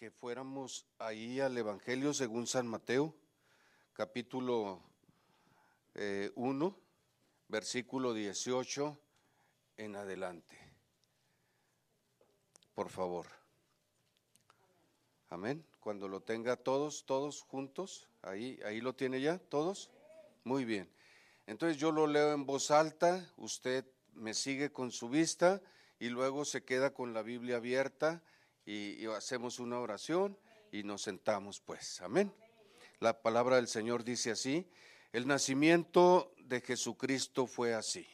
que fuéramos ahí al Evangelio según San Mateo, capítulo 1, eh, versículo 18 en adelante. Por favor. Amén. Cuando lo tenga todos, todos juntos, ahí, ahí lo tiene ya, todos. Muy bien. Entonces yo lo leo en voz alta, usted me sigue con su vista y luego se queda con la Biblia abierta y, hacemos una oración y nos sentamos pues. Amén. La palabra del Señor dice así, el nacimiento de Jesucristo fue así.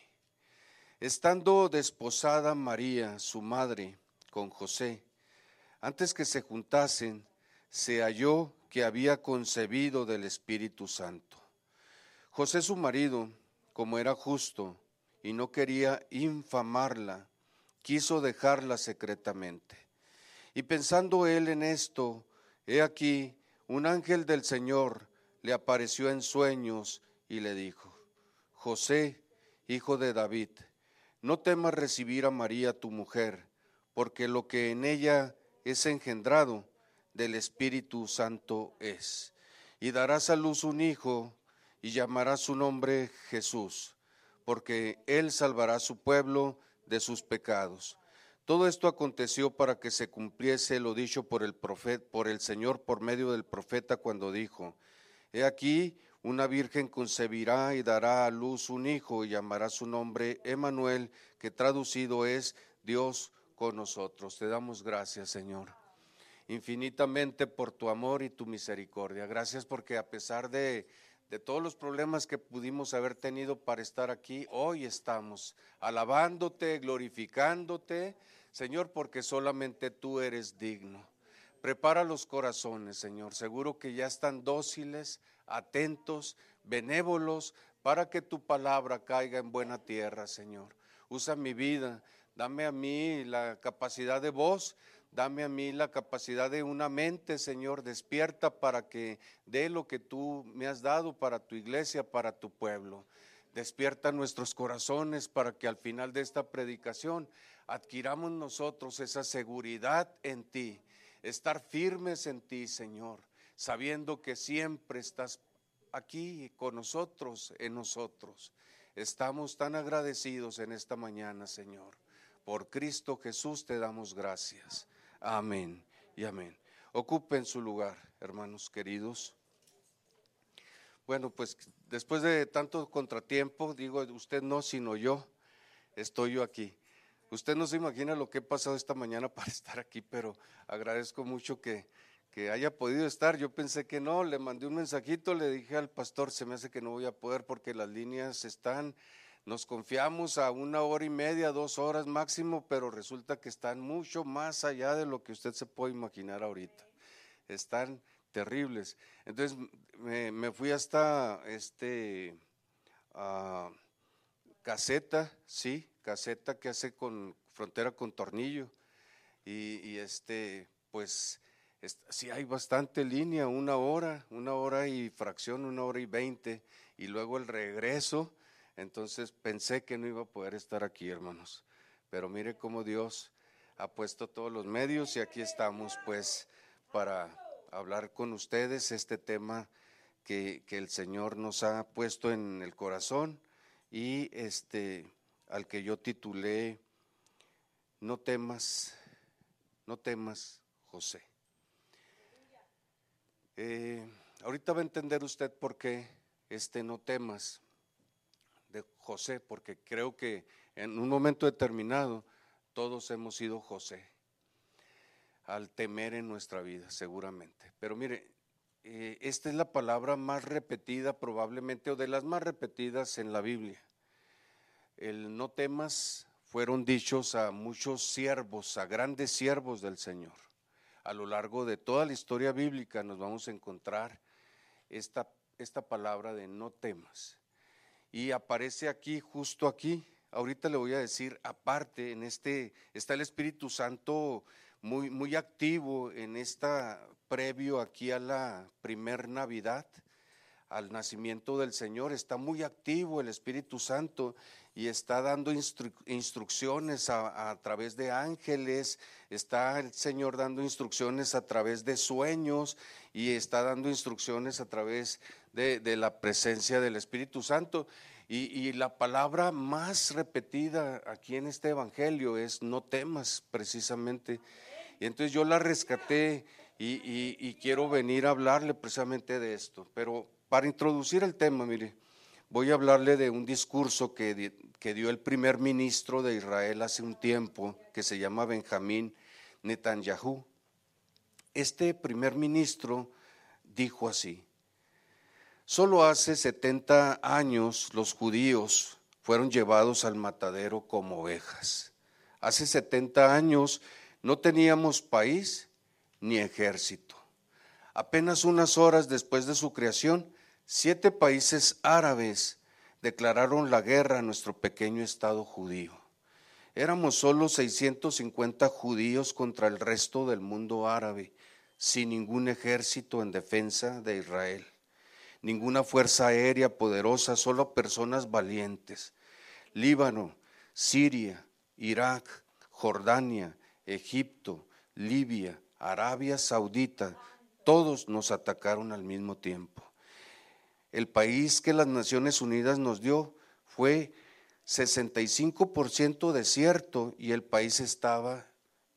Estando desposada María, su madre, con José, antes que se juntasen, se halló que había concebido del Espíritu Santo. José su marido, como era justo y no quería infamarla, quiso dejarla secretamente. Y pensando él en esto, he aquí, un ángel del Señor le apareció en sueños y le dijo, José, hijo de David, no temas recibir a María tu mujer, porque lo que en ella es engendrado del Espíritu Santo es. Y darás a luz un hijo y llamará su nombre Jesús, porque él salvará su pueblo de sus pecados. Todo esto aconteció para que se cumpliese lo dicho por el profeta, por el Señor por medio del profeta cuando dijo: He aquí una virgen concebirá y dará a luz un hijo y llamará su nombre Emanuel, que traducido es Dios con nosotros. Te damos gracias, Señor, infinitamente por tu amor y tu misericordia. Gracias porque a pesar de de todos los problemas que pudimos haber tenido para estar aquí, hoy estamos alabándote, glorificándote, Señor, porque solamente tú eres digno. Prepara los corazones, Señor. Seguro que ya están dóciles, atentos, benévolos, para que tu palabra caiga en buena tierra, Señor. Usa mi vida, dame a mí la capacidad de voz Dame a mí la capacidad de una mente, Señor, despierta para que dé lo que tú me has dado para tu iglesia, para tu pueblo. Despierta nuestros corazones para que al final de esta predicación adquiramos nosotros esa seguridad en ti, estar firmes en ti, Señor, sabiendo que siempre estás aquí con nosotros, en nosotros. Estamos tan agradecidos en esta mañana, Señor. Por Cristo Jesús te damos gracias. Amén y amén. Ocupen su lugar, hermanos queridos. Bueno, pues después de tanto contratiempo, digo usted no, sino yo, estoy yo aquí. Usted no se imagina lo que he pasado esta mañana para estar aquí, pero agradezco mucho que, que haya podido estar. Yo pensé que no, le mandé un mensajito, le dije al pastor, se me hace que no voy a poder porque las líneas están nos confiamos a una hora y media, dos horas máximo, pero resulta que están mucho más allá de lo que usted se puede imaginar ahorita. Están terribles. Entonces me, fui hasta este caseta, sí, caseta que hace con frontera con tornillo. Y, este, pues, sí hay bastante línea, una hora, una hora y fracción, una hora y veinte. Y luego el regreso entonces pensé que no iba a poder estar aquí, hermanos. Pero mire cómo Dios ha puesto todos los medios y aquí estamos pues para hablar con ustedes este tema que, el Señor nos ha puesto en el corazón y este al que yo titulé No temas, no temas, José. Eh, ahorita va a entender usted por qué este no temas. José, porque creo que en un momento determinado todos hemos sido José al temer en nuestra vida, seguramente. Pero mire, eh, esta es la palabra más repetida probablemente o de las más repetidas en la Biblia. El no temas fueron dichos a muchos siervos, a grandes siervos del Señor. A lo largo de toda la historia bíblica nos vamos a encontrar esta, esta palabra de no temas y aparece aquí, justo aquí. Ahorita le voy a decir, aparte, en este, está el Espíritu Santo muy, muy activo en esta, previo aquí a la primer Navidad, al nacimiento del Señor, está muy activo el Espíritu Santo y está dando instrucciones a, través de ángeles, está el Señor dando instrucciones a través de sueños y está dando instrucciones a través de, la presencia del Espíritu Santo. Y, la palabra más repetida aquí en este Evangelio es no temas precisamente. Y entonces yo la rescaté y, quiero venir a hablarle precisamente de esto. Pero para introducir el tema, mire, voy a hablarle de un discurso que, que dio el primer ministro de Israel hace un tiempo, que se llama Benjamín Netanyahu. Este primer ministro dijo así, solo hace 70 años los judíos fueron llevados al matadero como ovejas. Hace 70 años no teníamos país ni ejército. Apenas unas horas después de su creación, siete países árabes declararon la guerra a nuestro pequeño Estado judío. Éramos solo 650 judíos contra el resto del mundo árabe, sin ningún ejército en defensa de Israel, ninguna fuerza aérea poderosa, solo personas valientes. Líbano, Siria, Irak, Jordania, Egipto, Libia, Arabia Saudita, todos nos atacaron al mismo tiempo. El país que las Naciones Unidas nos dio fue 65% desierto y el país estaba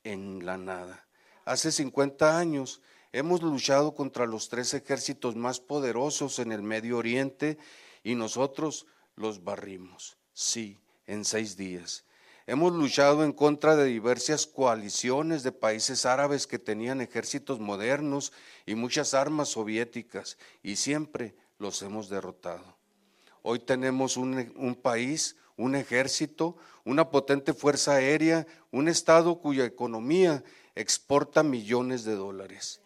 en la nada. Hace 50 años hemos luchado contra los tres ejércitos más poderosos en el Medio Oriente y nosotros los barrimos. Sí, en seis días. Hemos luchado en contra de diversas coaliciones de países árabes que tenían ejércitos modernos y muchas armas soviéticas y siempre los hemos derrotado. Hoy tenemos un, país, un ejército, una potente fuerza aérea, un Estado cuya economía exporta millones de dólares.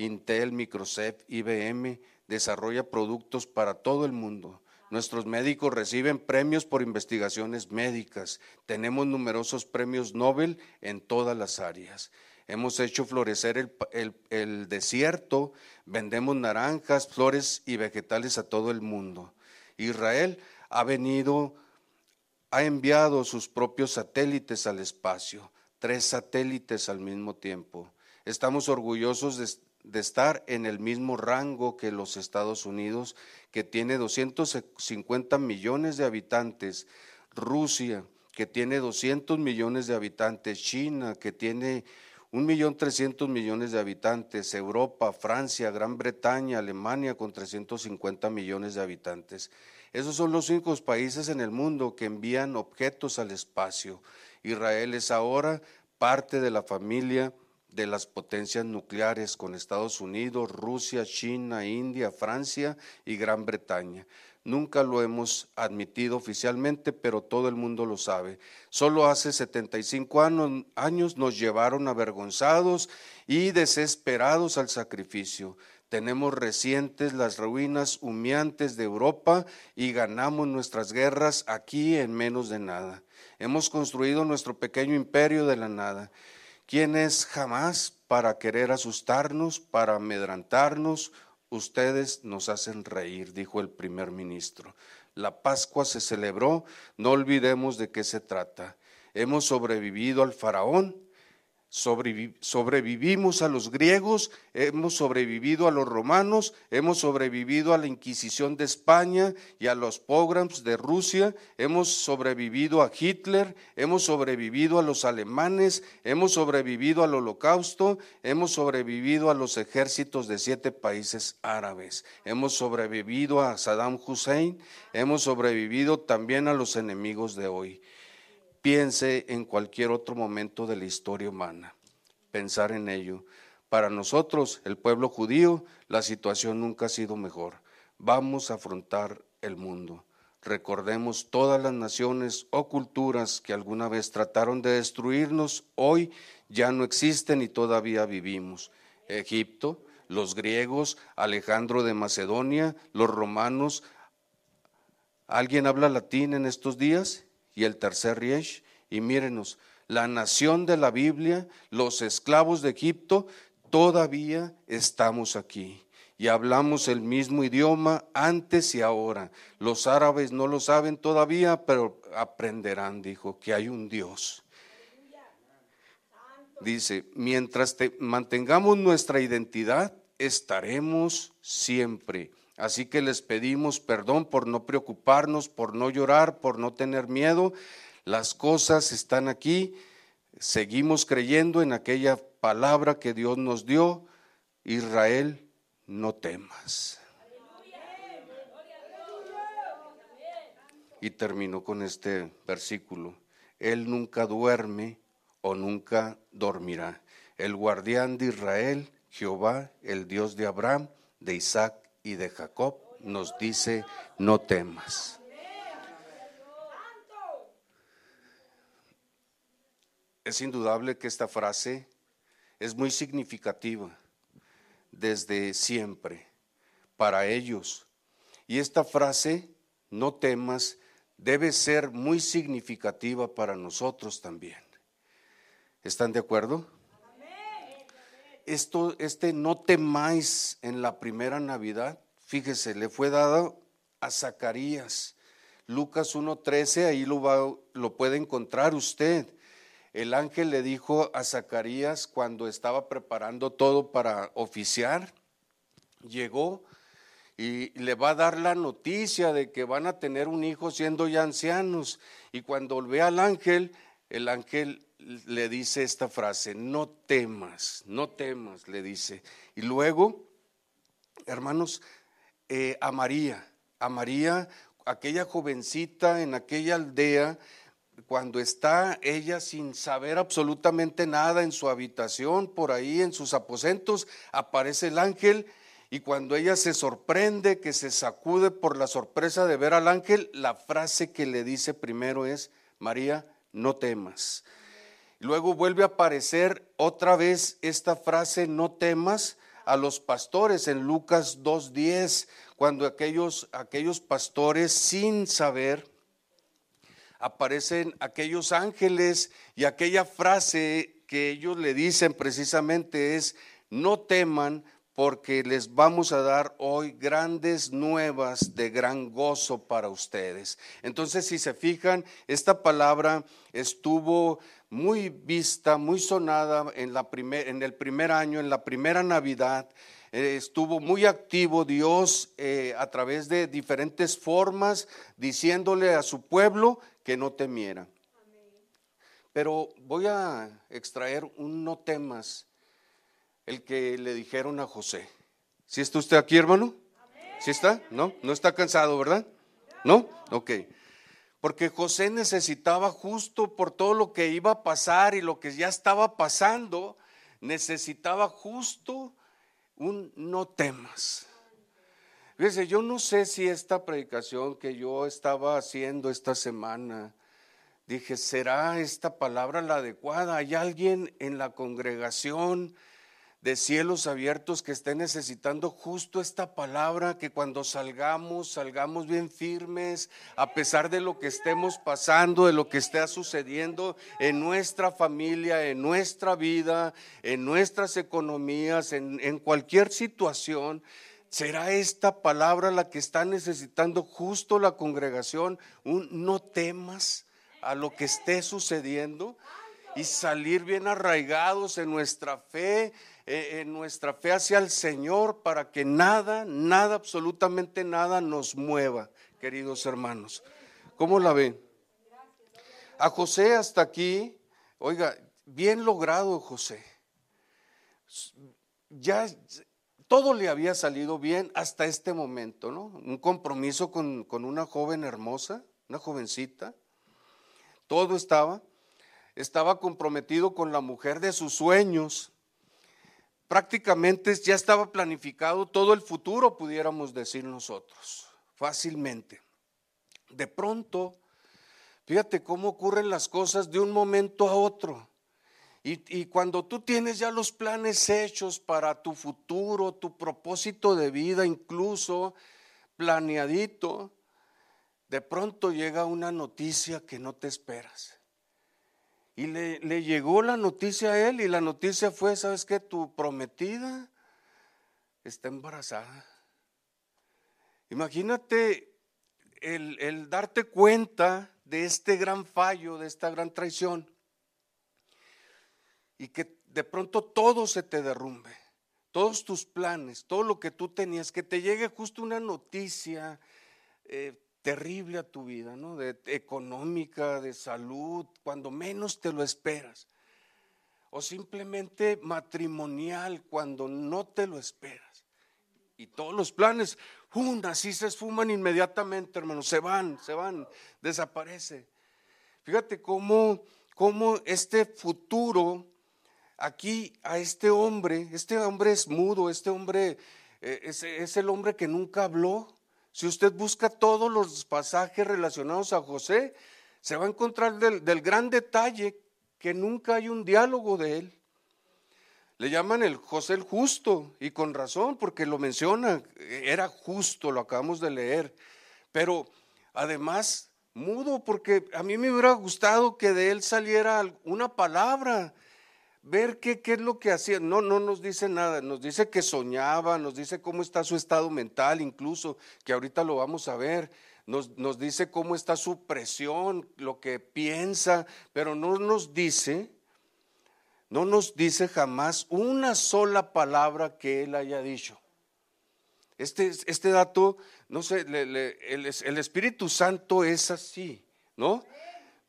Intel, Microsoft, IBM desarrolla productos para todo el mundo Nuestros médicos reciben premios por investigaciones médicas. Tenemos numerosos premios Nobel en todas las áreas. Hemos hecho florecer el, desierto, vendemos naranjas, flores y vegetales a todo el mundo. Israel ha venido, ha enviado sus propios satélites al espacio, tres satélites al mismo tiempo. Estamos orgullosos de, de estar en el mismo rango que los Estados Unidos, que tiene 250 millones de habitantes, Rusia, que tiene 200 millones de habitantes, China, que tiene 1.300.000 millones de habitantes, Europa, Francia, Gran Bretaña, Alemania con 350 millones de habitantes. Esos son los únicos países en el mundo que envían objetos al espacio. Israel es ahora parte de la familia de las potencias nucleares con Estados Unidos, Rusia, China, India, Francia y Gran Bretaña. Nunca lo hemos admitido oficialmente, pero todo el mundo lo sabe. Solo hace 75 años, años nos llevaron avergonzados y desesperados al sacrificio. Tenemos recientes las ruinas humeantes de Europa y ganamos nuestras guerras aquí en menos de nada. Hemos construido nuestro pequeño imperio de la nada. ¿Quién es jamás para querer asustarnos, para amedrantarnos? Ustedes nos hacen reír, dijo el primer ministro. La Pascua se celebró, no olvidemos de qué se trata. Hemos sobrevivido al faraón, sobrevivimos a los griegos, hemos sobrevivido a los romanos, hemos sobrevivido a la Inquisición de España y a los pogroms de Rusia, hemos sobrevivido a Hitler, hemos sobrevivido a los alemanes, hemos sobrevivido al holocausto, hemos sobrevivido a los ejércitos de siete países árabes, hemos sobrevivido a Saddam Hussein, hemos sobrevivido también a los enemigos de hoy piense en cualquier otro momento de la historia humana. Pensar en ello. Para nosotros, el pueblo judío, la situación nunca ha sido mejor. Vamos a afrontar el mundo. Recordemos todas las naciones o culturas que alguna vez trataron de destruirnos, hoy ya no existen y todavía vivimos. Egipto, los griegos, Alejandro de Macedonia, los romanos. ¿Alguien habla latín en estos días? Y el tercer Riech. Y mírenos, la nación de la Biblia, los esclavos de Egipto, todavía estamos aquí. y hablamos el mismo idioma antes y ahora. Los árabes no lo saben todavía, pero aprenderán, dijo, que hay un Dios. Dice, mientras mantengamos nuestra identidad, estaremos siempre. Así que les pedimos perdón por no preocuparnos, por no llorar, por no tener miedo. Las cosas están aquí. Seguimos creyendo en aquella palabra que Dios nos dio. Israel, no temas. Y terminó con este versículo. Él nunca duerme o nunca dormirá. El guardián de Israel, Jehová, el Dios de Abraham, de Isaac y de Jacob, nos dice, no temas. Es indudable que esta frase es muy significativa desde siempre para ellos. Y esta frase, no temas, debe ser muy significativa para nosotros también. ¿Están de acuerdo? Esto, este no temáis en la primera Navidad, fíjese, le fue dado a Zacarías. Lucas 1.13, ahí lo, va, lo puede encontrar usted. El ángel le dijo a Zacarías cuando estaba preparando todo para oficiar, llegó y le va a dar la noticia de que van a tener un hijo siendo ya ancianos. Y cuando ve al ángel, el ángel le dice esta frase, no temas, no temas, le dice. Y luego, hermanos, eh, a María, a María, aquella jovencita en aquella aldea, cuando está ella sin saber absolutamente nada en su habitación, por ahí en sus aposentos, aparece el ángel y cuando ella se sorprende, que se sacude por la sorpresa de ver al ángel, la frase que le dice primero es, María, no temas. Luego vuelve a aparecer otra vez esta frase, no temas, a los pastores en Lucas 2.10, cuando aquellos, aquellos pastores sin saber aparecen aquellos ángeles y aquella frase que ellos le dicen precisamente es, no teman porque les vamos a dar hoy grandes nuevas de gran gozo para ustedes. Entonces, si se fijan, esta palabra estuvo muy vista, muy sonada en, el primer año, en la primera Navidad. Eh, estuvo muy activo Dios eh, a través de diferentes formas, diciéndole a su pueblo que no temiera. Pero voy a extraer un no temas el que le dijeron a José. ¿Sí está usted aquí, hermano? ¿Sí está? ¿No? ¿No está cansado, verdad? ¿No? Ok. Porque José necesitaba justo por todo lo que iba a pasar y lo que ya estaba pasando, necesitaba justo un no temas. Fíjese, yo no sé si esta predicación que yo estaba haciendo esta semana, dije, ¿será esta palabra la adecuada? ¿Hay alguien en la congregación? De cielos abiertos que esté necesitando justo esta palabra, que cuando salgamos, salgamos bien firmes, a pesar de lo que estemos pasando, de lo que esté sucediendo en nuestra familia, en nuestra vida, en nuestras economías, en, en cualquier situación. ¿Será esta palabra la que está necesitando justo la congregación? Un no temas a lo que esté sucediendo y salir bien arraigados en nuestra fe, eh, en nuestra fe hacia el Señor para que nada, nada, absolutamente nada nos mueva, queridos hermanos. ¿Cómo la ven? A José hasta aquí, oiga, bien logrado José. Ya todo le había salido bien hasta este momento, ¿no? Un compromiso con, con una joven hermosa, una jovencita. Todo estaba. Estaba comprometido con la mujer de sus sueños prácticamente ya estaba planificado todo el futuro, pudiéramos decir nosotros, fácilmente. De pronto, fíjate cómo ocurren las cosas de un momento a otro. Y, cuando tú tienes ya los planes hechos para tu futuro, tu propósito de vida incluso planeadito, de pronto llega una noticia que no te esperas. Y le, llegó la noticia a él y la noticia fue, ¿sabes qué? Tu prometida está embarazada. Imagínate el, darte cuenta de este gran fallo, de esta gran traición, y que de pronto todo se te derrumbe, todos tus planes, todo lo que tú tenías, que te llegue justo una noticia eh, terrible a tu vida, ¿no? De, económica, de salud, cuando menos te lo esperas. O simplemente matrimonial, cuando no te lo esperas. Y todos los planes, ¡um! así se esfuman inmediatamente, hermano, se van, se van, desaparece. Fíjate cómo, cómo este futuro aquí a este hombre, este hombre es mudo, este hombre eh, es, el hombre que nunca habló. Si usted busca todos los pasajes relacionados a José, se va a encontrar del, gran detalle que nunca hay un diálogo de él. Le llaman el José el justo y con razón porque lo menciona, era justo, lo acabamos de leer, pero además mudo porque a mí me hubiera gustado que de él saliera una palabra, ver qué, qué es lo que hacía. No, no nos dice nada, nos dice que soñaba, nos dice cómo está su estado mental incluso, que ahorita lo vamos a ver. Nos, nos dice cómo está su presión, lo que piensa, pero no nos dice, no nos dice jamás una sola palabra que él haya dicho. Este, este dato, no sé, el, el Espíritu Santo es así, ¿no?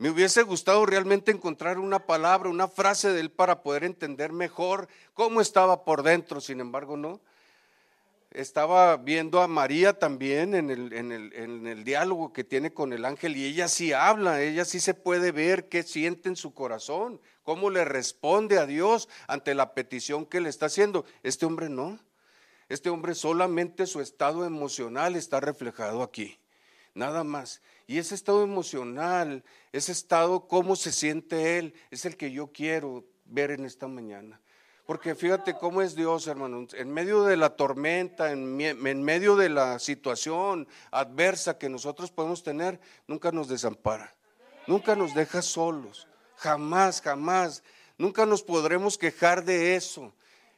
Me hubiese gustado realmente encontrar una palabra, una frase de él para poder entender mejor cómo estaba por dentro, sin embargo, no. Estaba viendo a María también en el, diálogo que tiene con el ángel y ella sí habla, ella sí se puede ver qué siente en su corazón, cómo le responde a Dios ante la petición que le está haciendo. Este hombre no. Este hombre solamente su estado emocional está reflejado aquí, nada más. Y ese estado emocional, ese estado, cómo se siente Él, es el que yo quiero ver en esta mañana. Porque fíjate cómo es Dios, hermano. En medio de la tormenta, en, medio de la situación adversa que nosotros podemos tener, nunca nos desampara. Nunca nos deja solos. Jamás, jamás. Nunca nos podremos quejar de eso.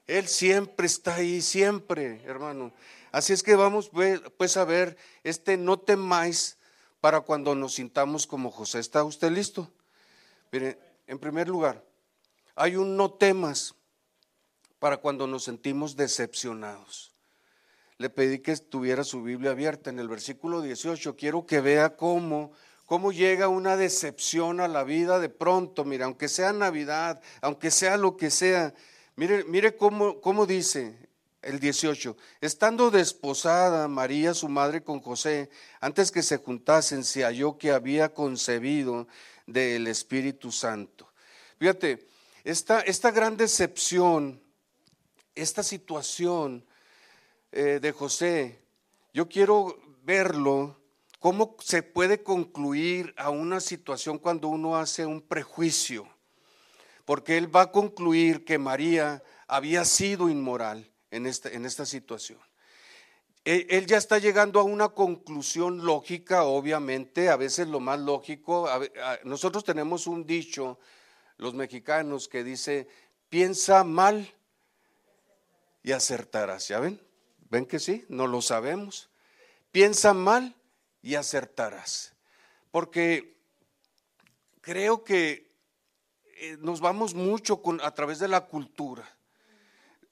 Él siempre está ahí, siempre, hermano. Así es que vamos pues, a ver este no temáis para cuando nos sintamos como José. ¿Está usted listo? Mire, en primer lugar, hay un no temas para cuando nos sentimos decepcionados. Le pedí que tuviera su Biblia abierta en el versículo 18. Quiero que vea cómo, cómo llega una decepción a la vida de pronto. Mira, aunque sea Navidad, aunque sea lo que sea. Mire, mire cómo, cómo dice el 18, estando desposada María, su madre, con José, antes que se juntasen, se halló que había concebido del Espíritu Santo. Fíjate, esta, esta gran decepción, esta situación eh, de José, yo quiero verlo, cómo se puede concluir a una situación cuando uno hace un prejuicio, porque él va a concluir que María había sido inmoral en esta, en esta situación. Él, ya está llegando a una conclusión lógica, obviamente, a veces lo más lógico. nosotros tenemos un dicho, los mexicanos, que dice, piensa mal y acertarás. ¿Ya ven? ¿Ven que sí? No lo sabemos. Piensa mal y acertarás. Porque creo que eh, nos vamos mucho con, a través de la cultura.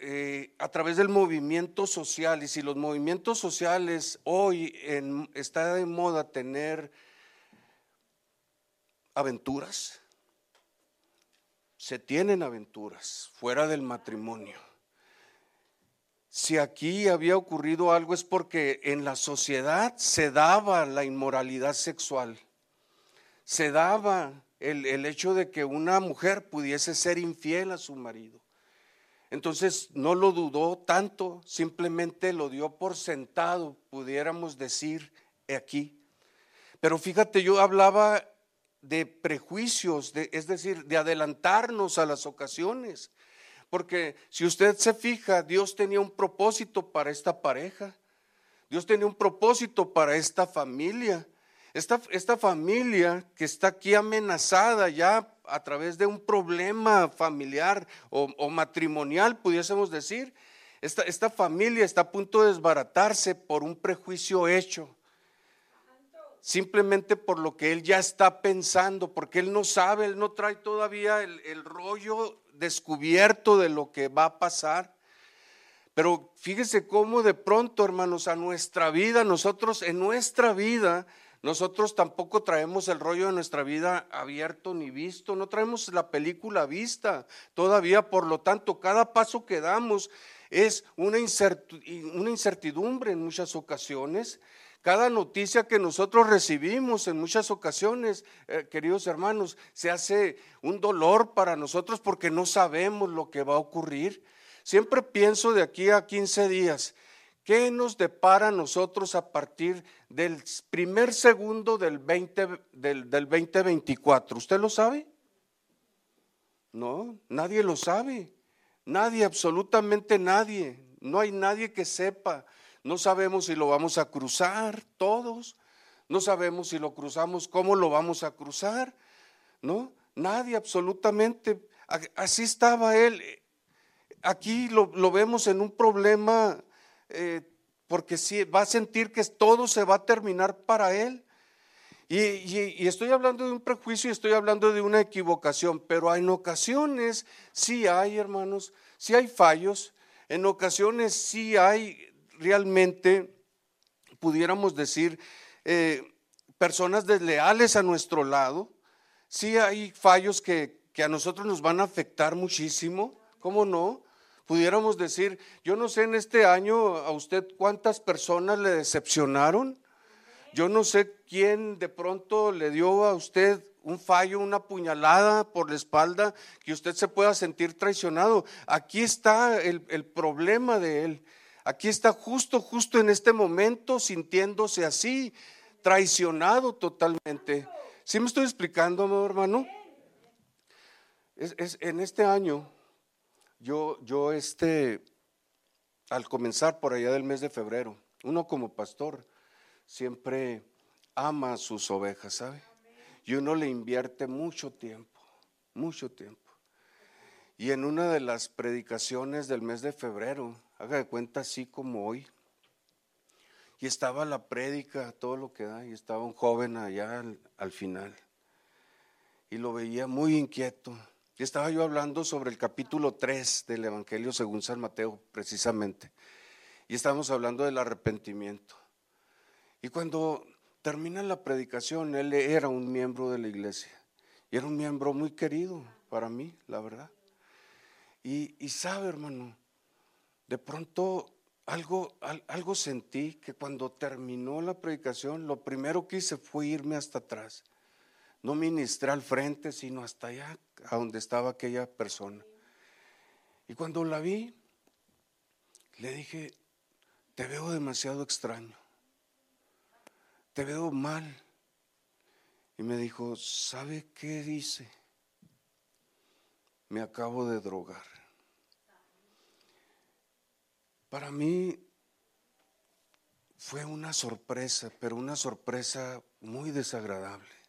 Eh, a través del movimiento social. Y si los movimientos sociales hoy en, está de moda tener aventuras, se tienen aventuras fuera del matrimonio. Si aquí había ocurrido algo es porque en la sociedad se daba la inmoralidad sexual, se daba el, el hecho de que una mujer pudiese ser infiel a su marido. Entonces no lo dudó tanto, simplemente lo dio por sentado, pudiéramos decir aquí. Pero fíjate, yo hablaba de prejuicios, es decir, de adelantarnos a las ocasiones. Porque si usted se fija, Dios tenía un propósito para esta pareja. Dios tenía un propósito para esta familia. Esta, esta familia que está aquí amenazada ya a través de un problema familiar o, matrimonial, pudiésemos decir, Esta, familia está a punto de desbaratarse por un prejuicio hecho. Simplemente por lo que él ya está pensando, porque él no sabe, él no trae todavía el, el rollo descubierto de lo que va a pasar. Pero fíjese cómo de pronto, hermanos, a nuestra vida, nosotros en nuestra vida, nosotros tampoco traemos el rollo de nuestra vida abierto ni visto, no traemos la película vista todavía, por lo tanto, cada paso que damos es una incertidumbre en muchas ocasiones. Cada noticia que nosotros recibimos en muchas ocasiones, eh, queridos hermanos, se hace un dolor para nosotros porque no sabemos lo que va a ocurrir. Siempre pienso de aquí a 15 días, ¿qué nos depara a nosotros a partir del primer segundo del, 20, del, del 2024? ¿Usted lo sabe? No, nadie lo sabe. Nadie, absolutamente nadie. No hay nadie que sepa. No sabemos si lo vamos a cruzar todos. No sabemos si lo cruzamos, cómo lo vamos a cruzar. ¿No? Nadie, absolutamente. Así estaba él. Aquí lo, vemos en un problema eh, porque si va a sentir que todo se va a terminar para él. Y, y, estoy hablando de un prejuicio y estoy hablando de una equivocación, pero en ocasiones sí hay, hermanos, sí hay fallos, en ocasiones sí hay realmente, pudiéramos decir, eh, personas desleales a nuestro lado. Sí hay fallos que, que a nosotros nos van a afectar muchísimo, ¿cómo no? Pudiéramos decir, yo no sé en este año a usted cuántas personas le decepcionaron. Yo no sé quién de pronto le dio a usted un fallo, una puñalada por la espalda, que usted se pueda sentir traicionado. Aquí está el, el problema de él. Aquí está justo, justo en este momento sintiéndose así, traicionado totalmente. ¿Sí me estoy explicando, hermano? Es, en este año, yo, yo este, al comenzar por allá del mes de febrero, uno como pastor siempre ama a sus ovejas, ¿sabe? Y uno le invierte mucho tiempo, mucho tiempo. Y en una de las predicaciones del mes de febrero, haga de cuenta así como hoy, y estaba la prédica, todo lo que da, y estaba un joven allá al, final. Y lo veía muy inquieto. Y estaba yo hablando sobre el capítulo 3 del Evangelio según San Mateo, precisamente. Y estábamos hablando del arrepentimiento. Y cuando termina la predicación, él era un miembro de la iglesia. Y era un miembro muy querido para mí, la verdad. Y, sabe, hermano, de pronto algo, algo sentí que cuando terminó la predicación, lo primero que hice fue irme hasta atrás. No ministré al frente, sino hasta allá, a donde estaba aquella persona. Y cuando la vi, le dije, te veo demasiado extraño, te veo mal. Y me dijo, ¿sabe qué dice? Me acabo de drogar. Para mí fue una sorpresa, pero una sorpresa muy desagradable.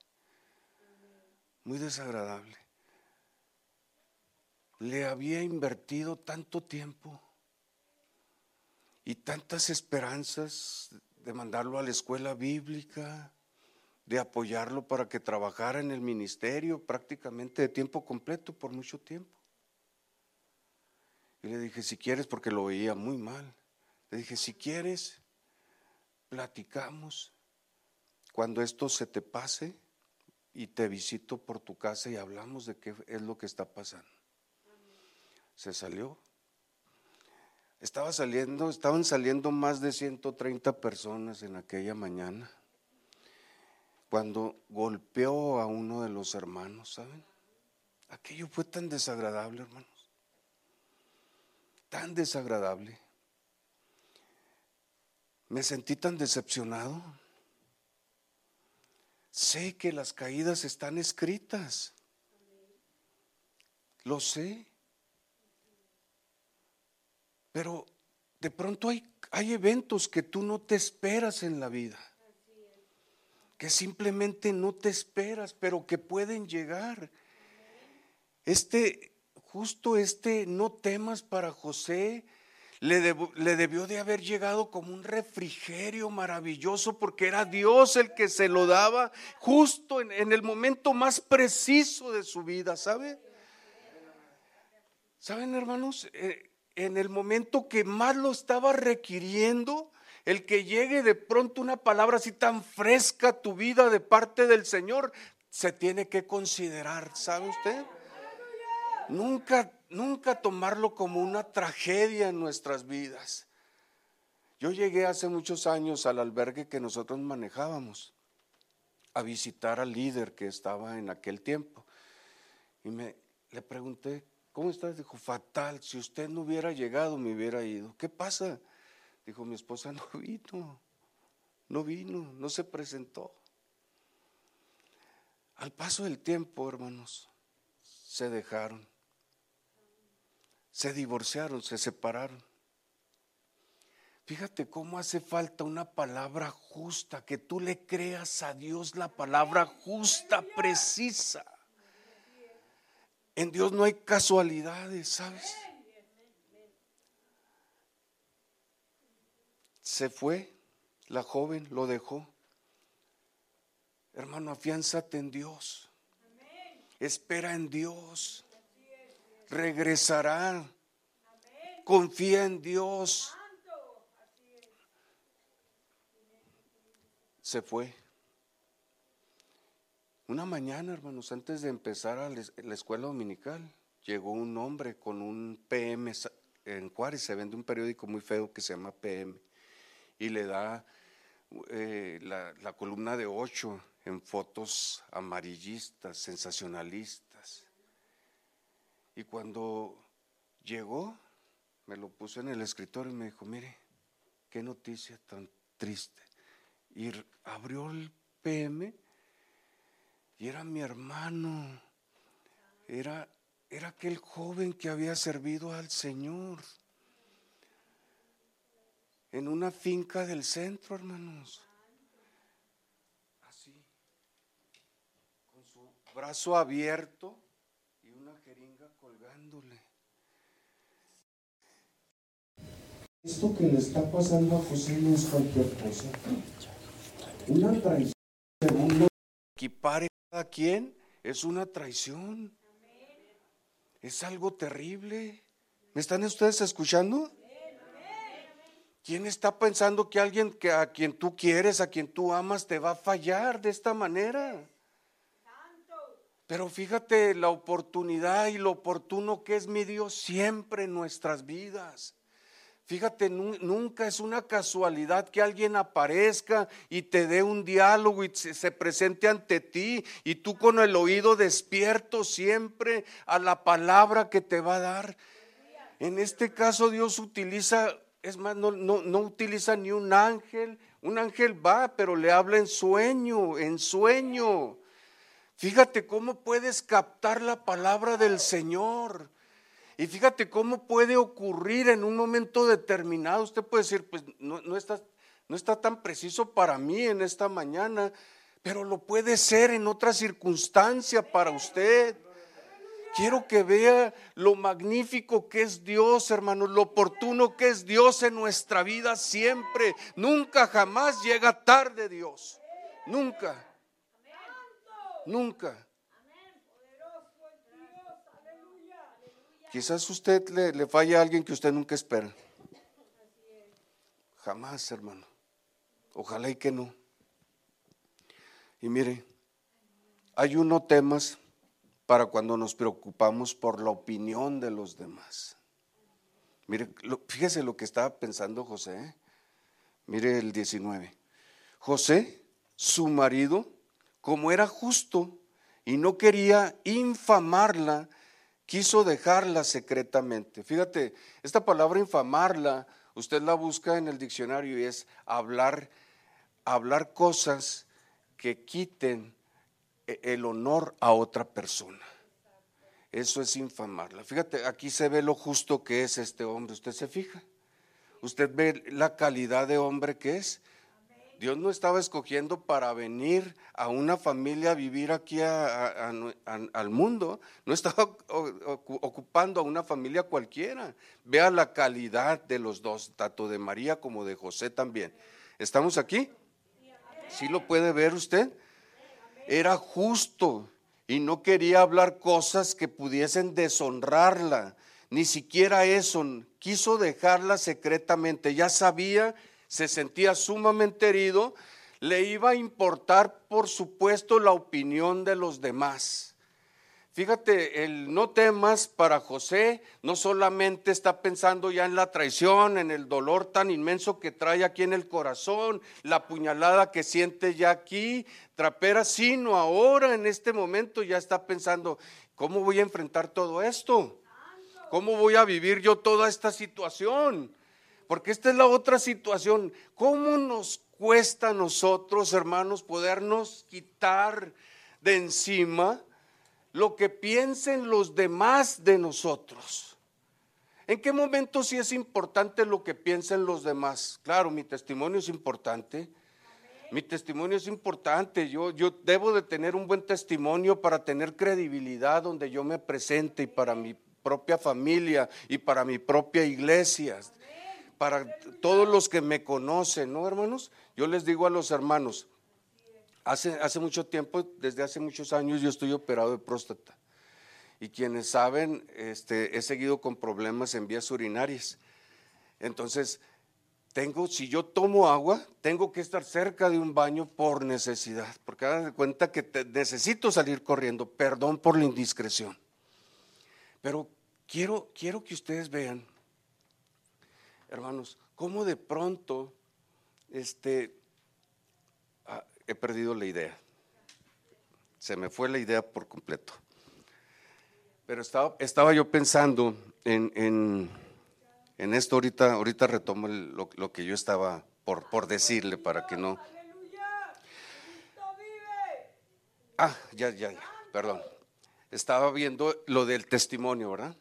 Muy desagradable. Le había invertido tanto tiempo y tantas esperanzas de mandarlo a la escuela bíblica, de apoyarlo para que trabajara en el ministerio prácticamente de tiempo completo por mucho tiempo. Y le dije, si quieres, porque lo veía muy mal. Le dije, si quieres, platicamos. Cuando esto se te pase y te visito por tu casa y hablamos de qué es lo que está pasando. Se salió. Estaba saliendo, estaban saliendo más de 130 personas en aquella mañana. Cuando golpeó a uno de los hermanos, ¿saben? Aquello fue tan desagradable, hermano tan desagradable. Me sentí tan decepcionado. Sé que las caídas están escritas. Lo sé. Pero de pronto hay, hay eventos que tú no te esperas en la vida. Que simplemente no te esperas, pero que pueden llegar. Este, justo este no temas para José le, debió de haber llegado como un refrigerio maravilloso porque era Dios el que se lo daba justo en, el momento más preciso de su vida, ¿sabe? ¿Saben, hermanos? Eh, en el momento que más lo estaba requiriendo, el que llegue de pronto una palabra así tan fresca a tu vida de parte del Señor, se tiene que considerar, ¿sabe usted? Nunca, nunca tomarlo como una tragedia en nuestras vidas. Yo llegué hace muchos años al albergue que nosotros manejábamos a visitar al líder que estaba en aquel tiempo. Y me, le pregunté, ¿cómo estás? Dijo, fatal, si usted no hubiera llegado, me hubiera ido. ¿Qué pasa? Dijo, mi esposa no vino, no vino, no se presentó. Al paso del tiempo, hermanos, se dejaron, se divorciaron, se separaron. Fíjate cómo hace falta una palabra justa, que tú le creas a Dios la palabra justa, precisa. En Dios no hay casualidades, ¿sabes? Se fue, la joven lo dejó. Hermano, afiánzate en Dios. Espera en Dios. Regresará. Confía en Dios. Se fue. Una mañana, hermanos, antes de empezar a la escuela dominical, llegó un hombre con un PM en Juárez, se vende un periódico muy feo que se llama PM y le da eh, la, columna de ocho en fotos amarillistas, sensacionalistas. Y cuando llegó, me lo puso en el escritorio y me dijo, mire, qué noticia tan triste. Y abrió el PM y era mi hermano, era, era aquel joven que había servido al Señor en una finca del centro, hermanos. Así, con su brazo abierto y una jeringa colgándole. Esto que le está pasando a José no es cualquier cosa. Una traición, según equipare a quien, es una traición. Es algo terrible. ¿Me están ustedes escuchando? ¿Quién está pensando que alguien que a quien tú quieres, a quien tú amas, te va a fallar de esta manera? Pero fíjate la oportunidad y lo oportuno que es mi Dios siempre en nuestras vidas. Fíjate, nunca es una casualidad que alguien aparezca y te dé un diálogo y se presente ante ti y tú con el oído despierto siempre a la palabra que te va a dar. En este caso Dios utiliza es más, no, utiliza ni un ángel. Un ángel va, pero le habla en sueño, en sueño. Fíjate cómo puedes captar la palabra del Señor. Y fíjate cómo puede ocurrir en un momento determinado. Usted puede decir, pues no, está, no está tan preciso para mí en esta mañana, pero lo puede ser en otra circunstancia para usted. Quiero que vea lo magnífico que es Dios, hermanos, lo oportuno que es Dios en nuestra vida siempre. Nunca, jamás llega tarde Dios. Nunca. Nunca. Quizás usted le, le falla a alguien que usted nunca espera. Jamás, hermano. Ojalá y que no. Y mire, hay uno temas para cuando nos preocupamos por la opinión de los demás. Mire, fíjese lo que estaba pensando José. ¿eh? Mire el 19. José, su marido, como era justo y no quería infamarla, quiso dejarla secretamente. Fíjate, esta palabra infamarla, usted la busca en el diccionario y es hablar, hablar cosas que quiten e-, el honor a otra persona. Eso es infamarla. Fíjate, aquí se ve lo justo que es este hombre. ¿Usted se fija? ¿Usted ve la calidad de hombre que es? Dios no estaba escogiendo para venir a una familia a vivir aquí al mundo. No estaba ocupando a una familia cualquiera. Vea la calidad de los dos, tanto de María como de José también. ¿Estamos aquí? ¿Sí lo puede ver usted? Era justo y no quería hablar cosas que pudiesen deshonrarla. Ni siquiera eso. Quiso dejarla secretamente. Ya sabía se sentía sumamente herido, le iba a importar, por supuesto, la opinión de los demás. Fíjate, el no temas para José no solamente está pensando ya en la traición, en el dolor tan inmenso que trae aquí en el corazón, la puñalada que siente ya aquí, trapera, sino ahora en este momento ya está pensando, ¿cómo voy a enfrentar todo esto? ¿Cómo voy a vivir yo toda esta situación? Porque esta es la otra situación. ¿Cómo nos cuesta a nosotros, hermanos, podernos quitar de encima lo que piensen los demás de nosotros? ¿En qué momento sí es importante lo que piensen los demás? Claro, mi testimonio es importante. Mi testimonio es importante. Yo, yo debo de tener un buen testimonio para tener credibilidad donde yo me presente y para mi propia familia y para mi propia iglesia para todos los que me conocen, ¿no, hermanos? Yo les digo a los hermanos, hace, hace mucho tiempo, desde hace muchos años, yo estoy operado de próstata. Y quienes saben, este, he seguido con problemas en vías urinarias. Entonces, tengo, si yo tomo agua, tengo que estar cerca de un baño por necesidad, porque hagan de cuenta que necesito salir corriendo, perdón por la indiscreción. Pero quiero, quiero que ustedes vean hermanos, cómo de pronto este, ah, he perdido la idea. Se me fue la idea por completo. Pero estaba, estaba yo pensando en, en, esto ahorita, ahorita retomo lo, lo, que yo estaba por, por decirle para que no... Ah, ya, ya, ya, perdón. Estaba viendo lo del testimonio, ¿verdad?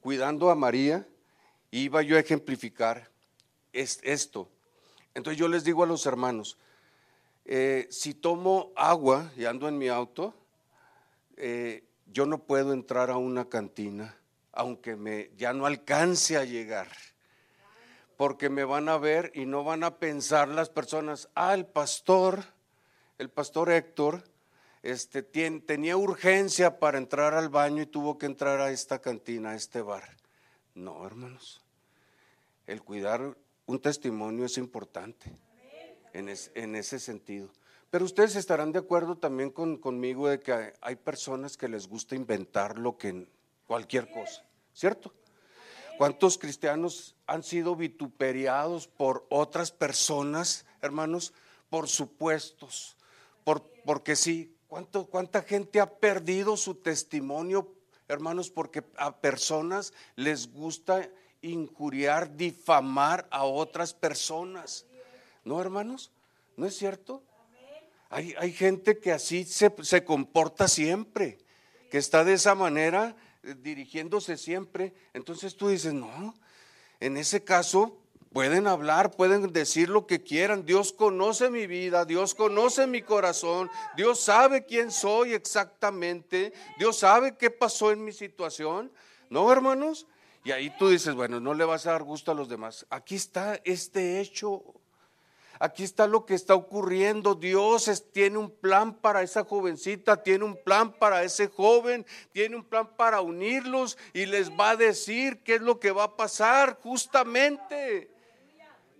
Cuidando a María iba yo a ejemplificar esto. Entonces yo les digo a los hermanos, eh, si tomo agua y ando en mi auto, eh, yo no puedo entrar a una cantina, aunque me, ya no alcance a llegar, porque me van a ver y no van a pensar las personas, ah, el pastor, el pastor Héctor, este, tenía urgencia para entrar al baño y tuvo que entrar a esta cantina, a este bar. No, hermanos el cuidar un testimonio es importante en, ese sentido. Pero ustedes estarán de acuerdo también conmigo de que hay, personas que les gusta inventar lo que cualquier cosa, ¿cierto? ¿Cuántos cristianos han sido vituperiados por otras personas, hermanos, por supuestos? Por, porque sí, ¿cuánto, ¿cuánta gente ha perdido su testimonio, hermanos, porque a personas les gusta injuriar, difamar a otras personas. ¿No, hermanos? ¿No es cierto? Hay, hay gente que así se, se, comporta siempre, que está de esa manera eh, dirigiéndose siempre. Entonces tú dices, no, en ese caso pueden hablar, pueden decir lo que quieran. Dios conoce mi vida, Dios conoce mi corazón, Dios sabe quién soy exactamente, Dios sabe qué pasó en mi situación. ¿No, hermanos? Y ahí tú dices, bueno, no le vas a dar gusto a los demás. Aquí está este hecho. Aquí está lo que está ocurriendo. Dios tiene un plan para esa jovencita, tiene un plan para ese joven, tiene un plan para unirlos y les va a decir qué es lo que va a pasar justamente.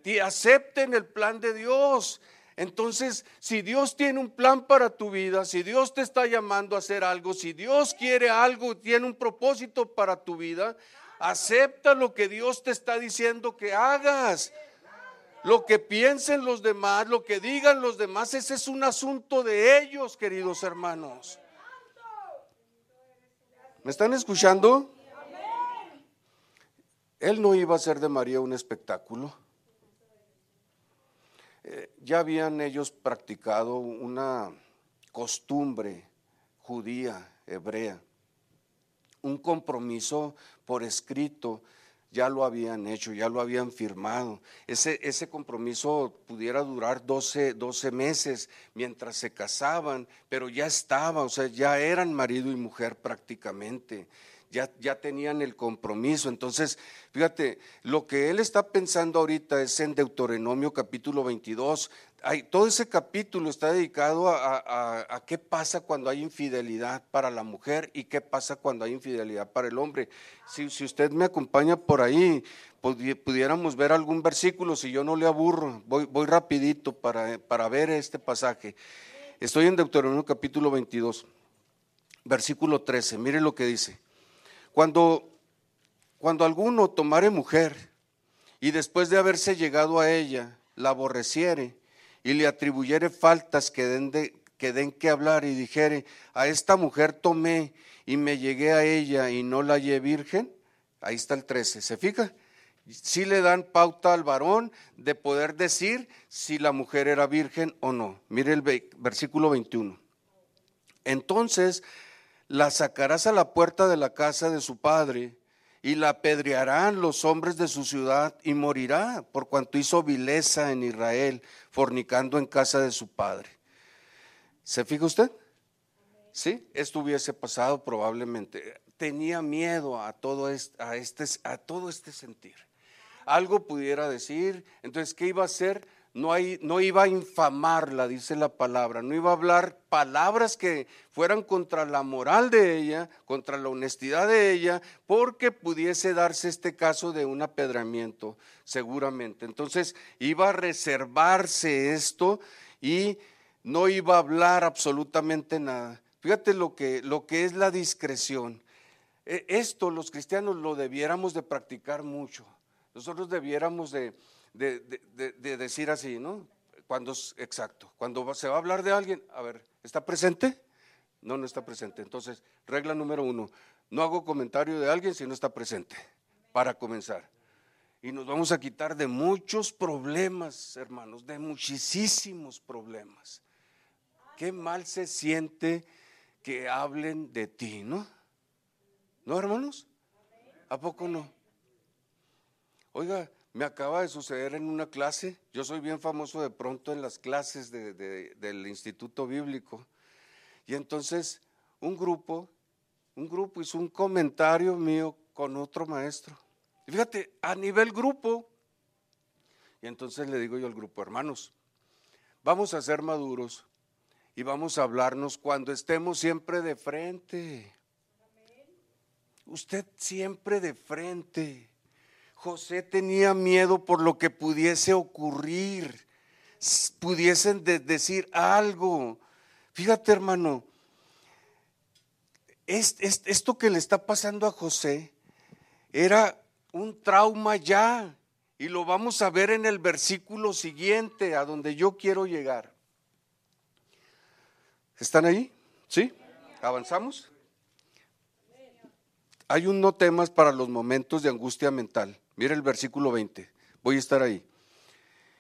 Y acepten el plan de Dios. Entonces, si Dios tiene un plan para tu vida, si Dios te está llamando a hacer algo, si Dios quiere algo, tiene un propósito para tu vida, Acepta lo que Dios te está diciendo que hagas. Lo que piensen los demás, lo que digan los demás, ese es un asunto de ellos, queridos hermanos. ¿Me están escuchando? Él no iba a hacer de María un espectáculo. Eh, ya habían ellos practicado una costumbre judía, hebrea, un compromiso por escrito ya lo habían hecho, ya lo habían firmado. Ese, ese compromiso pudiera durar 12, 12 meses mientras se casaban, pero ya estaba, o sea, ya eran marido y mujer prácticamente. Ya, ya, tenían el compromiso. Entonces, fíjate, lo que él está pensando ahorita es en Deuteronomio capítulo 22, todo ese capítulo está dedicado a, qué pasa cuando hay infidelidad para la mujer y qué pasa cuando hay infidelidad para el hombre. Si, usted me acompaña por ahí, pudiéramos ver algún versículo, si yo no le aburro, voy, voy rapidito para, para ver este pasaje. Estoy en Deuteronomio capítulo 22, versículo 13. Mire lo que dice. Cuando, cuando alguno tomare mujer y después de haberse llegado a ella, la aborreciere, y le atribuyere faltas que den, que que hablar y dijere, a esta mujer tomé y me llegué a ella y no la hallé virgen, ahí está el 13, ¿se fija? Si le dan pauta al varón de poder decir si la mujer era virgen o no. Mire el versículo 21. Entonces la sacarás a la puerta de la casa de su padre y la apedrearán los hombres de su ciudad y morirá por cuanto hizo vileza en Israel, fornicando en casa de su padre. ¿Se fija usted? Sí, esto hubiese pasado probablemente. Tenía miedo a todo este, a todo este sentir. Algo pudiera decir, entonces, ¿qué iba a hacer? No, iba a infamarla, dice la palabra, no iba a hablar palabras que fueran contra la moral de ella, contra la honestidad de ella, porque pudiese darse este caso de un apedramiento, seguramente. Entonces iba a reservarse esto y no iba a hablar absolutamente nada. Fíjate lo que, lo que es la discreción. E, esto los cristianos lo debiéramos de practicar mucho. Nosotros debiéramos de de, decir así, ¿no? Cuando es exacto. Cuando se va a hablar de alguien, a ver, ¿está presente? No, no está presente. Entonces, regla número uno, no hago comentario de alguien si no está presente, para comenzar. Y nos vamos a quitar de muchos problemas, hermanos, de muchísimos problemas. Qué mal se siente que hablen de ti, ¿no? ¿No, hermanos? ¿A poco no? Oiga, me acaba de suceder en una clase, yo soy bien famoso de pronto en las clases del Instituto Bíblico, y entonces un grupo, un grupo hizo un comentario mío con otro maestro. Y fíjate, a nivel grupo, y entonces le digo yo al grupo, hermanos, vamos a ser maduros y vamos a hablarnos cuando estemos siempre de frente. Usted siempre de frente. José tenía miedo por lo que pudiese ocurrir, pudiesen decir algo. Fíjate hermano, esto que le está pasando a José era un trauma ya y lo vamos a ver en el versículo siguiente a donde yo quiero llegar. ¿Están ahí? ¿Sí? ¿Avanzamos? Hay un no temas para los momentos de angustia mental. Mira el versículo 20. Voy a estar ahí.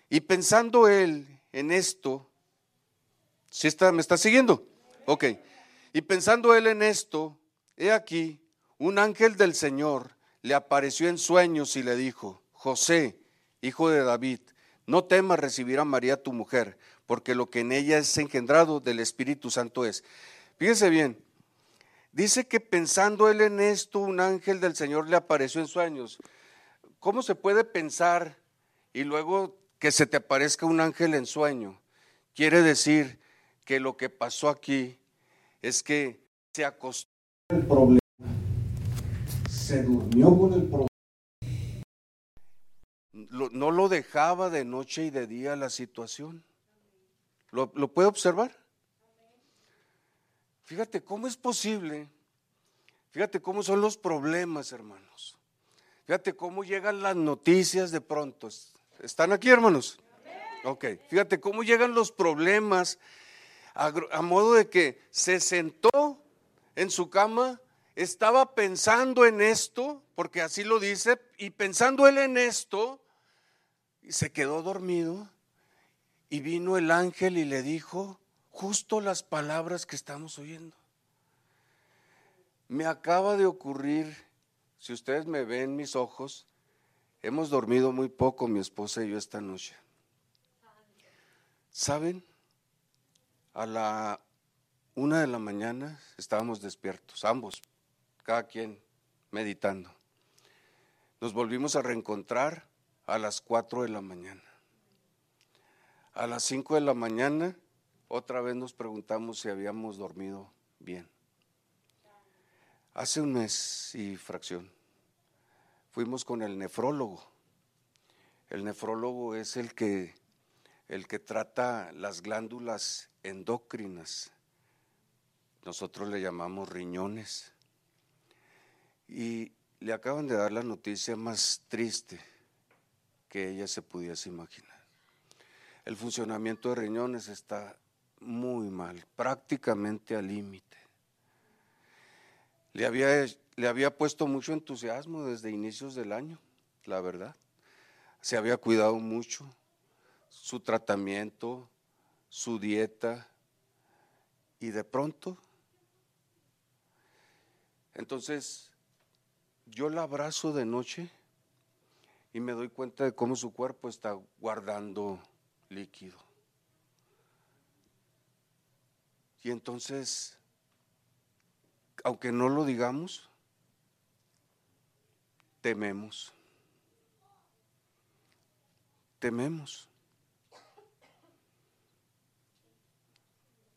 Y pensando él en esto, ¿sí está, ¿me está siguiendo? Ok. Y pensando él en esto, he aquí, un ángel del Señor le apareció en sueños y le dijo, José, hijo de David, no temas recibir a María tu mujer, porque lo que en ella es engendrado del Espíritu Santo es. Fíjese bien, dice que pensando él en esto, un ángel del Señor le apareció en sueños. ¿Cómo se puede pensar y luego que se te aparezca un ángel en sueño? Quiere decir que lo que pasó aquí es que se acostó el problema, se durmió con el problema. no lo dejaba de noche y de día la situación. ¿Lo, ¿Lo puede observar? Fíjate cómo es posible. Fíjate cómo son los problemas, hermanos. Fíjate cómo llegan las noticias de pronto. ¿Están aquí, hermanos? Ok, fíjate cómo llegan los problemas a, modo de que se sentó en su cama, estaba pensando en esto, porque así lo dice, y pensando él en esto, se quedó dormido y vino el ángel y le dijo justo las palabras que estamos oyendo. Me acaba de ocurrir si ustedes me ven mis ojos, Hemos dormido muy poco, mi esposa y yo, esta noche. ¿Saben? A la una de la mañana estábamos despiertos, ambos, cada quien meditando. Nos volvimos a reencontrar a las cuatro de la mañana. A las cinco de la mañana otra vez nos preguntamos si habíamos dormido bien. Hace un mes y fracción fuimos con el nefrólogo. El nefrólogo es el que, el que trata las glándulas endócrinas. Nosotros le llamamos riñones. Y le acaban de dar la noticia más triste que ella se pudiese imaginar. El funcionamiento de riñones está muy mal, prácticamente al límite. Le había, le había puesto mucho entusiasmo desde inicios del año, la verdad. Se había cuidado mucho su tratamiento, su dieta, y de pronto, entonces, yo la abrazo de noche y me doy cuenta de cómo su cuerpo está guardando líquido. Y entonces aunque no lo digamos, tememos. Tememos.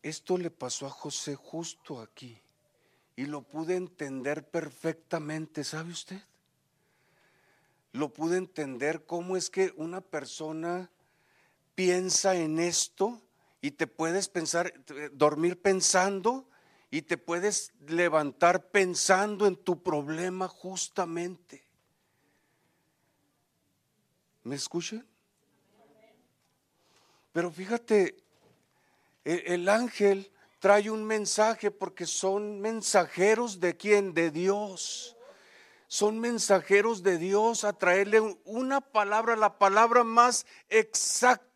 Esto le pasó a José justo aquí y lo pude entender perfectamente, ¿sabe usted? Lo pude entender cómo es que una persona piensa en esto y te puedes pensar, dormir pensando y te puedes levantar pensando en tu problema justamente. ¿Me escuchan? Pero fíjate, el, ángel trae un mensaje porque son mensajeros de quién? De Dios. Son mensajeros de Dios a traerle una palabra, la palabra más exacta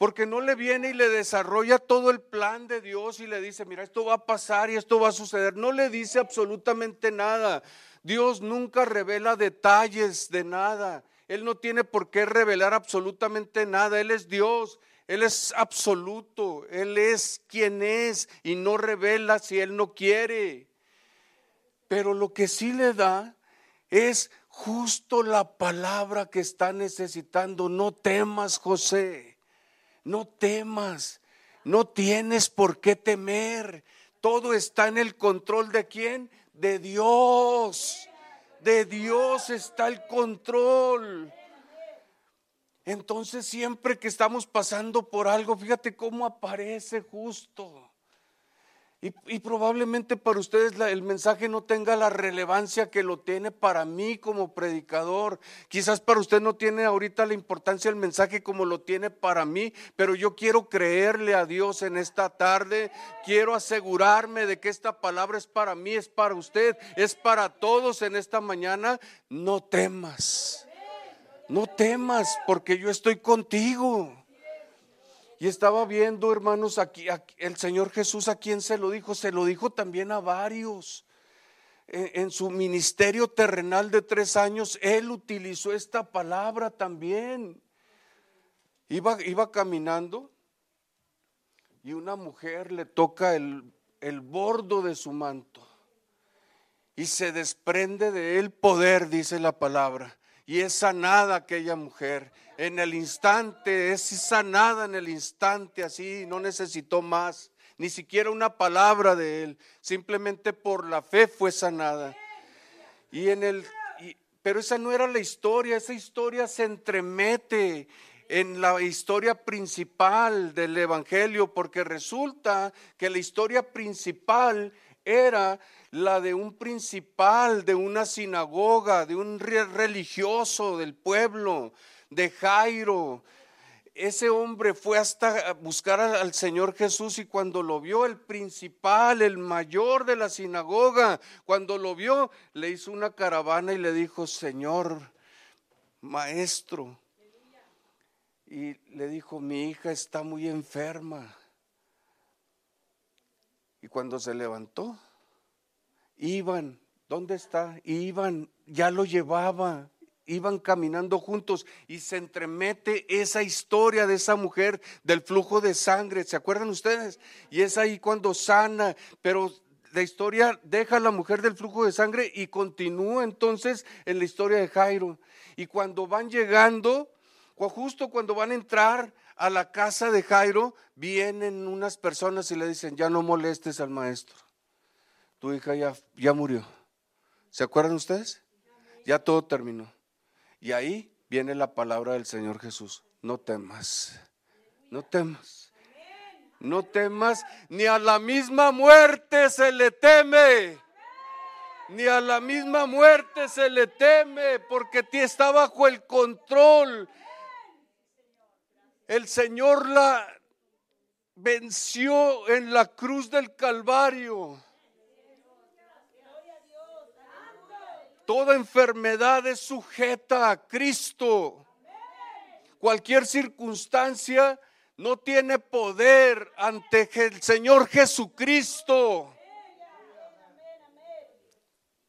porque no le viene y le desarrolla todo el plan de Dios y le dice, mira, esto va a pasar y esto va a suceder. No le dice absolutamente nada. Dios nunca revela detalles de nada. Él no tiene por qué revelar absolutamente nada. Él es Dios. Él es absoluto. Él es quien es y no revela si Él no quiere. Pero lo que sí le da es justo la palabra que está necesitando. No temas, José no temas, no tienes por qué temer. Todo está en el control de quién? De Dios. De Dios está el control. Entonces siempre que estamos pasando por algo, fíjate cómo aparece justo. Y, probablemente para ustedes el mensaje no tenga la relevancia que lo tiene para mí como predicador. Quizás para usted no tiene ahorita la importancia el mensaje como lo tiene para mí, pero yo quiero creerle a Dios en esta tarde. Quiero asegurarme de que esta palabra es para mí, es para usted, es para todos en esta mañana. No temas, no temas porque yo estoy contigo. Y estaba viendo, hermanos, aquí, el Señor Jesús a quién se lo dijo, se lo dijo también a varios. En, su ministerio terrenal de tres años, Él utilizó esta palabra también. Iba, iba caminando y una mujer le toca el, el bordo de su manto y se desprende de él poder, dice la palabra y es sanada aquella mujer. En el instante, es sanada en el instante, así, no necesitó más, ni siquiera una palabra de él, simplemente por la fe fue sanada. Y en el, pero esa no era la historia, esa historia se entremete en la historia principal del Evangelio, porque resulta que la historia principal era la de un principal, de una sinagoga, de un religioso del pueblo, de Jairo. Ese hombre fue hasta buscar al Señor Jesús y cuando lo vio el principal, el mayor de la sinagoga, cuando lo vio, le hizo una caravana y le dijo, Señor, maestro. Y le dijo, mi hija está muy enferma. Y cuando se levantó, Iban, ¿dónde está? Iban, ya lo llevaba iban caminando juntos y se entremete esa historia de esa mujer del flujo de sangre, ¿se acuerdan ustedes? Y es ahí cuando sana, pero la historia deja a la mujer del flujo de sangre y continúa entonces en la historia de Jairo. Y cuando van llegando, justo cuando van a entrar a la casa de Jairo, vienen unas personas y le dicen, ya no molestes al maestro. Tu hija ya, ya murió. ¿Se acuerdan ustedes? Ya todo terminó. Y ahí viene la palabra del Señor Jesús. No temas. No temas. No temas, ni a la misma muerte se le teme. Ni a la misma muerte se le teme, porque está bajo el control. El Señor la venció en la cruz del Calvario. Toda enfermedad es sujeta a Cristo. Cualquier circunstancia no tiene poder ante el Señor Jesucristo.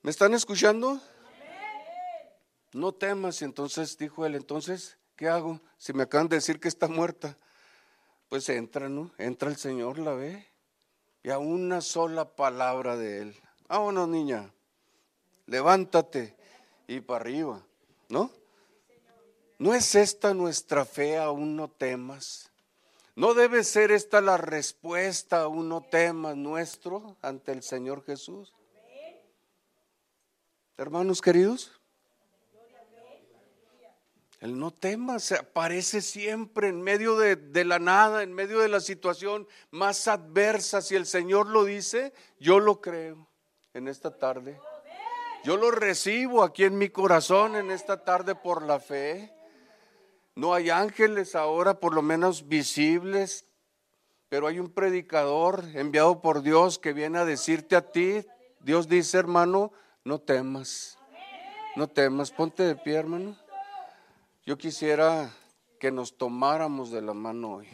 ¿Me están escuchando? No temas. Y entonces dijo él, entonces, ¿qué hago? Si me acaban de decir que está muerta. Pues entra, ¿no? Entra el Señor, la ve. Y a una sola palabra de él. Vámonos, niña levántate y para arriba, ¿no? ¿No es esta nuestra fe aún no temas? ¿No debe ser esta la respuesta a un no temas nuestro ante el Señor Jesús? Hermanos queridos, el no temas aparece siempre en medio de, de, la nada, en medio de la situación más adversa. Si el Señor lo dice, yo lo creo en esta tarde. Yo lo recibo aquí en mi corazón en esta tarde por la fe. No hay ángeles ahora, por lo menos visibles, pero hay un predicador enviado por Dios que viene a decirte a ti, Dios dice, hermano, no temas, no temas, ponte de pie, hermano. Yo quisiera que nos tomáramos de la mano hoy.